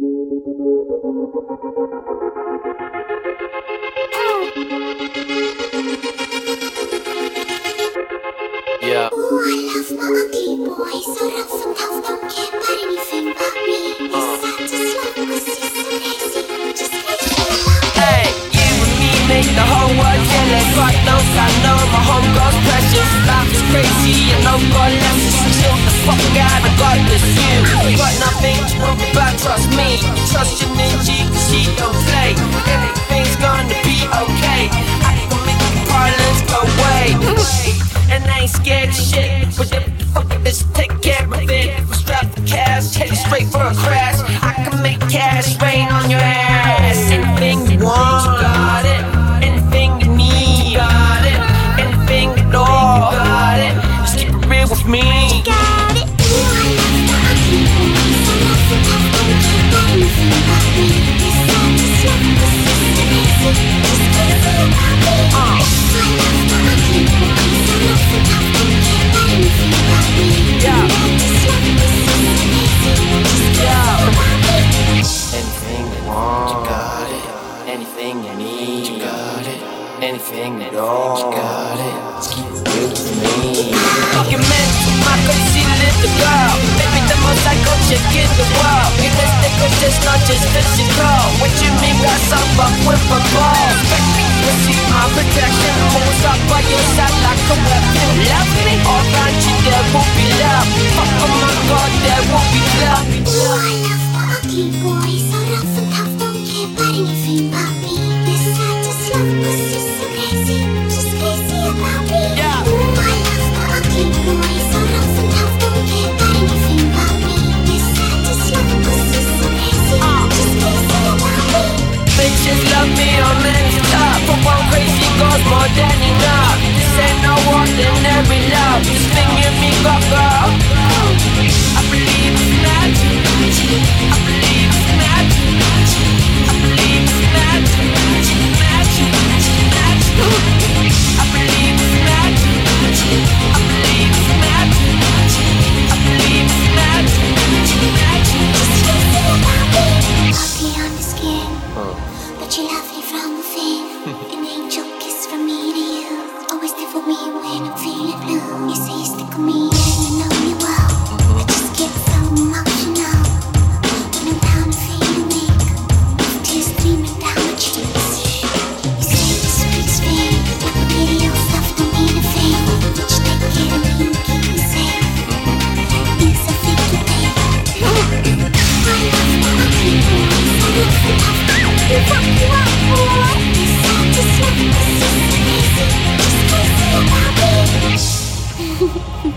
Yeah. Ooh, I love my ugly boy. So rough and tough, don't care about anything but me. Yes, I just love my sister Daisy. Just crazy about me. Hey, you and me make the whole world jealous. God knows I know my homegirl's precious. Life is crazy and no God left us. Chill the fuck out, I got this you. Trust me. Trust your ninja, cause she don't play. Everything's gonna be okay. I can make the problems go away. And I ain't scared of shit. But the fuck it is, take care of it. Strap the cash, headed straight for a crash. I can make cash rain on your ass. Anything you want, Anything at all, you got it. Just keep it real with me. Fucking man, my crazy little girl. Baby, the most psycho chick in the world. Realistic, it's just not just physical. What you mean, got some fuck with a ball? Respect me, receive my protection. Always up by your side like a weapon. Love me, all around you, there more than enough. This ain't no ordinary love. This thing you me go girl. I believe it's magic. I believe it's magic. I believe it's magic. Magic, magic. I believe it's magic. I believe it's magic. I believe it's magic. Magic. Just crazy about me. Ugly on the skin, but you lovely from within. An angel